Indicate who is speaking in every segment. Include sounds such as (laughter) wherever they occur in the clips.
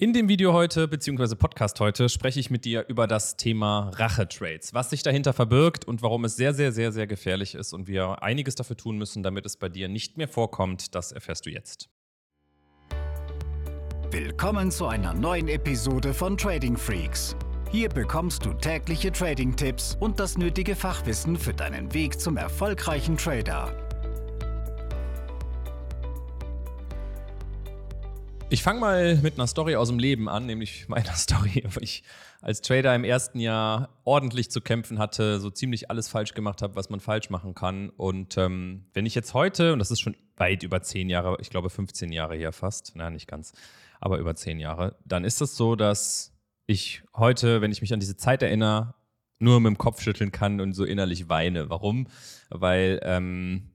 Speaker 1: In dem Video heute, beziehungsweise Podcast heute, spreche ich mit dir über das Thema Rache-Trades, was sich dahinter verbirgt und warum es sehr, sehr, sehr, sehr gefährlich ist und wir einiges dafür tun müssen, damit es bei dir nicht mehr vorkommt. Das erfährst du jetzt.
Speaker 2: Willkommen zu einer neuen Episode von Trading Freaks. Hier bekommst du tägliche Trading-Tipps und das nötige Fachwissen für deinen Weg zum erfolgreichen Trader.
Speaker 1: Ich fange mal mit einer Story aus dem Leben an, nämlich (laughs) meiner Story, wo ich als Trader im ersten Jahr ordentlich zu kämpfen hatte, so ziemlich alles falsch gemacht habe, was man falsch machen kann. Und ähm, wenn ich jetzt heute, und das ist schon weit über zehn Jahre, ich glaube 15 Jahre her fast, na nicht ganz, aber über zehn Jahre, dann ist es so, dass ich heute, wenn ich mich an diese Zeit erinnere, nur mit dem Kopf schütteln kann und so innerlich weine. Warum? Weil ähm,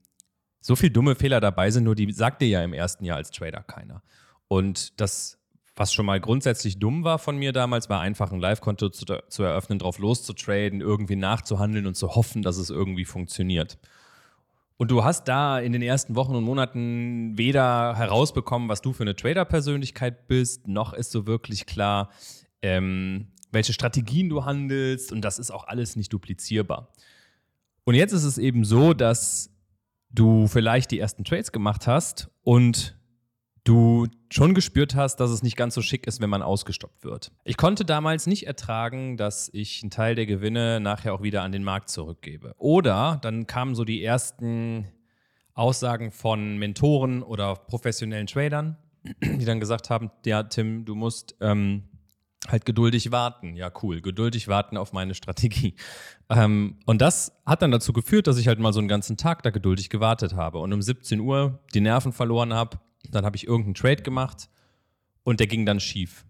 Speaker 1: so viele dumme Fehler dabei sind, nur die sagt dir ja im ersten Jahr als Trader keiner. Und das, was schon mal grundsätzlich dumm war von mir damals, war einfach ein Live-Konto zu, zu eröffnen, drauf loszutraden, irgendwie nachzuhandeln und zu hoffen, dass es irgendwie funktioniert. Und du hast da in den ersten Wochen und Monaten weder herausbekommen, was du für eine Trader-Persönlichkeit bist, noch ist so wirklich klar, ähm, welche Strategien du handelst. Und das ist auch alles nicht duplizierbar. Und jetzt ist es eben so, dass du vielleicht die ersten Trades gemacht hast und du schon gespürt hast, dass es nicht ganz so schick ist, wenn man ausgestoppt wird. Ich konnte damals nicht ertragen, dass ich einen Teil der Gewinne nachher auch wieder an den Markt zurückgebe. Oder dann kamen so die ersten Aussagen von Mentoren oder professionellen Tradern, die dann gesagt haben, ja, Tim, du musst ähm, halt geduldig warten. Ja, cool, geduldig warten auf meine Strategie. Ähm, und das hat dann dazu geführt, dass ich halt mal so einen ganzen Tag da geduldig gewartet habe und um 17 Uhr die Nerven verloren habe, dann habe ich irgendeinen Trade gemacht und der ging dann schief.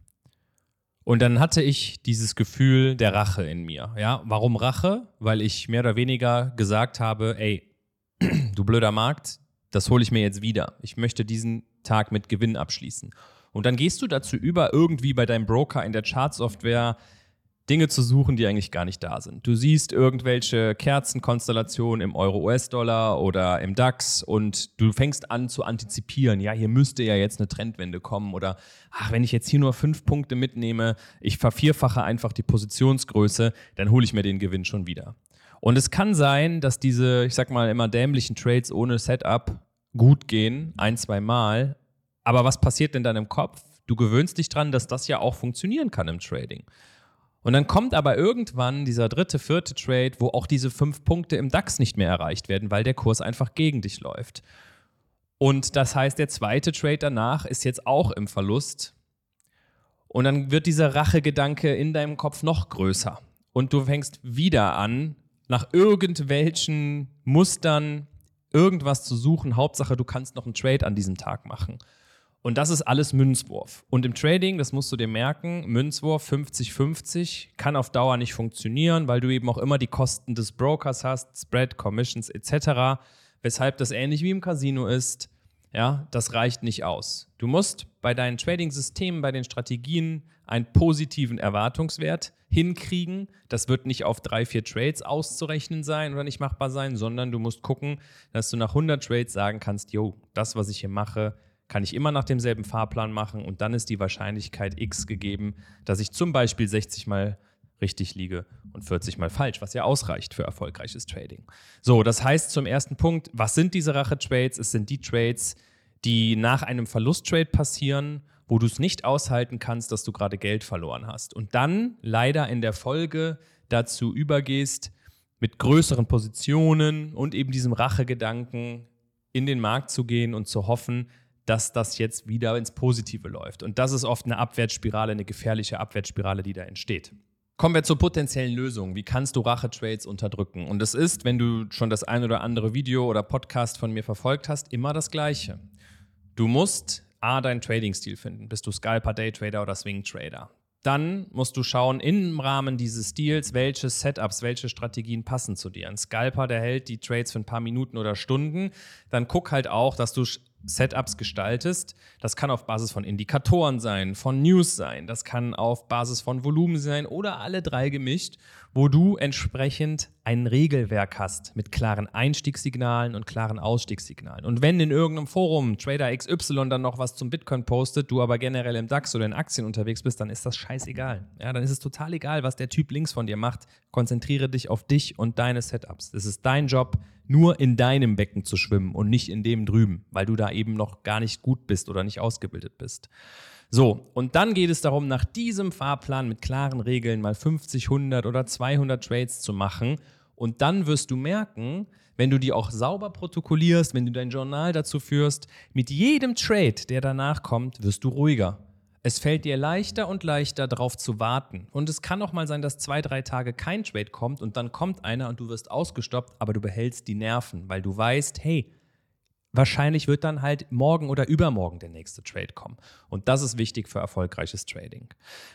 Speaker 1: Und dann hatte ich dieses Gefühl der Rache in mir. Ja, warum Rache? Weil ich mehr oder weniger gesagt habe, ey, (clears throat) du blöder Markt, das hole ich mir jetzt wieder. Ich möchte diesen Tag mit Gewinn abschließen. Und dann gehst du dazu über, irgendwie bei deinem Broker in der Chartsoftware Dinge zu suchen, die eigentlich gar nicht da sind. Du siehst irgendwelche Kerzenkonstellationen im Euro-US-Dollar oder im DAX und du fängst an zu antizipieren, ja, hier müsste ja jetzt eine Trendwende kommen oder ach, wenn ich jetzt hier nur fünf Punkte mitnehme, ich vervierfache einfach die Positionsgröße, dann hole ich mir den Gewinn schon wieder. Und es kann sein, dass diese, ich sag mal, immer dämlichen Trades ohne Setup gut gehen, ein, zwei Mal. Aber was passiert denn dann im Kopf? Du gewöhnst dich dran, dass das ja auch funktionieren kann im Trading. Und dann kommt aber irgendwann dieser dritte, vierte Trade, wo auch diese fünf Punkte im DAX nicht mehr erreicht werden, weil der Kurs einfach gegen dich läuft. Und das heißt, der zweite Trade danach ist jetzt auch im Verlust. Und dann wird dieser Rachegedanke in deinem Kopf noch größer. Und du fängst wieder an, nach irgendwelchen Mustern irgendwas zu suchen. Hauptsache, du kannst noch einen Trade an diesem Tag machen. Und das ist alles Münzwurf. Und im Trading, das musst du dir merken, Münzwurf 50-50 kann auf Dauer nicht funktionieren, weil du eben auch immer die Kosten des Brokers hast, Spread, Commissions etc., weshalb das ähnlich wie im Casino ist. Ja, das reicht nicht aus. Du musst bei deinen Trading-Systemen, bei den Strategien einen positiven Erwartungswert hinkriegen. Das wird nicht auf drei, vier Trades auszurechnen sein oder nicht machbar sein, sondern du musst gucken, dass du nach 100 Trades sagen kannst, yo, das, was ich hier mache, kann ich immer nach demselben Fahrplan machen und dann ist die Wahrscheinlichkeit x gegeben, dass ich zum Beispiel 60 mal richtig liege und 40 mal falsch, was ja ausreicht für erfolgreiches Trading. So, das heißt zum ersten Punkt, was sind diese Rache-Trades? Es sind die Trades, die nach einem Verlusttrade passieren, wo du es nicht aushalten kannst, dass du gerade Geld verloren hast. Und dann leider in der Folge dazu übergehst, mit größeren Positionen und eben diesem Rachegedanken in den Markt zu gehen und zu hoffen, dass das jetzt wieder ins Positive läuft. Und das ist oft eine Abwärtsspirale, eine gefährliche Abwärtsspirale, die da entsteht. Kommen wir zur potenziellen Lösung. Wie kannst du Rache-Trades unterdrücken? Und es ist, wenn du schon das ein oder andere Video oder Podcast von mir verfolgt hast, immer das Gleiche. Du musst A, deinen Trading-Stil finden. Bist du Scalper, Daytrader oder Swing-Trader? Dann musst du schauen, im Rahmen dieses Stils, welche Setups, welche Strategien passen zu dir. Ein Scalper, der hält die Trades für ein paar Minuten oder Stunden. Dann guck halt auch, dass du Setups gestaltest. Das kann auf Basis von Indikatoren sein, von News sein, das kann auf Basis von Volumen sein oder alle drei gemischt, wo du entsprechend ein Regelwerk hast mit klaren Einstiegssignalen und klaren Ausstiegssignalen. Und wenn in irgendeinem Forum Trader XY dann noch was zum Bitcoin postet, du aber generell im DAX oder in Aktien unterwegs bist, dann ist das scheißegal. Ja, dann ist es total egal, was der Typ links von dir macht. Konzentriere dich auf dich und deine Setups. Es ist dein Job, nur in deinem Becken zu schwimmen und nicht in dem drüben, weil du da eben noch gar nicht gut bist oder nicht ausgebildet bist. So, und dann geht es darum, nach diesem Fahrplan mit klaren Regeln mal 50, 100 oder 200 Trades zu machen. Und dann wirst du merken, wenn du die auch sauber protokollierst, wenn du dein Journal dazu führst, mit jedem Trade, der danach kommt, wirst du ruhiger. Es fällt dir leichter und leichter darauf zu warten. Und es kann auch mal sein, dass zwei, drei Tage kein Trade kommt und dann kommt einer und du wirst ausgestoppt, aber du behältst die Nerven, weil du weißt, hey, wahrscheinlich wird dann halt morgen oder übermorgen der nächste Trade kommen. Und das ist wichtig für erfolgreiches Trading.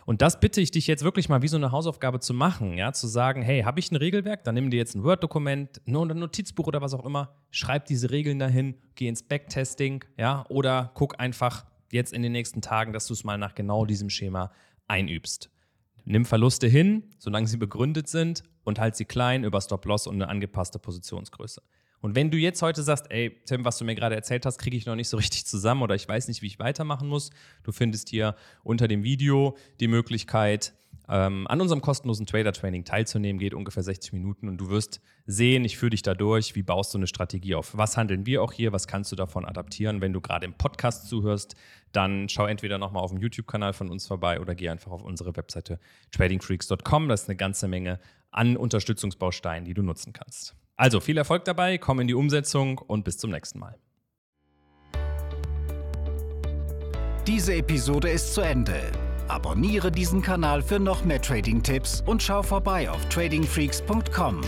Speaker 1: Und das bitte ich dich jetzt wirklich mal wie so eine Hausaufgabe zu machen, ja, zu sagen, hey, habe ich ein Regelwerk, dann nimm dir jetzt ein Word-Dokument, ein Notizbuch oder was auch immer, schreib diese Regeln dahin, geh ins Backtesting, ja, oder guck einfach, jetzt in den nächsten Tagen, dass du es mal nach genau diesem Schema einübst. Nimm Verluste hin, solange sie begründet sind und halt sie klein über Stop-Loss und eine angepasste Positionsgröße. Und wenn du jetzt heute sagst, ey, Tim, was du mir gerade erzählt hast, kriege ich noch nicht so richtig zusammen oder ich weiß nicht, wie ich weitermachen muss, du findest hier unter dem Video die Möglichkeit, ähm, an unserem kostenlosen Trader-Training teilzunehmen. Geht ungefähr 60 Minuten und du wirst sehen, ich führe dich da durch, wie baust du eine Strategie auf. Was handeln wir auch hier, was kannst du davon adaptieren? Wenn du gerade im Podcast zuhörst, dann schau entweder nochmal auf dem YouTube-Kanal von uns vorbei oder geh einfach auf unsere Webseite tradingfreaks.com. Da ist eine ganze Menge an Unterstützungsbausteinen, die du nutzen kannst. Also viel Erfolg dabei, komm in die Umsetzung und bis zum nächsten Mal.
Speaker 2: Diese Episode ist zu Ende. Abonniere diesen Kanal für noch mehr Trading-Tipps und schau vorbei auf tradingfreaks.com.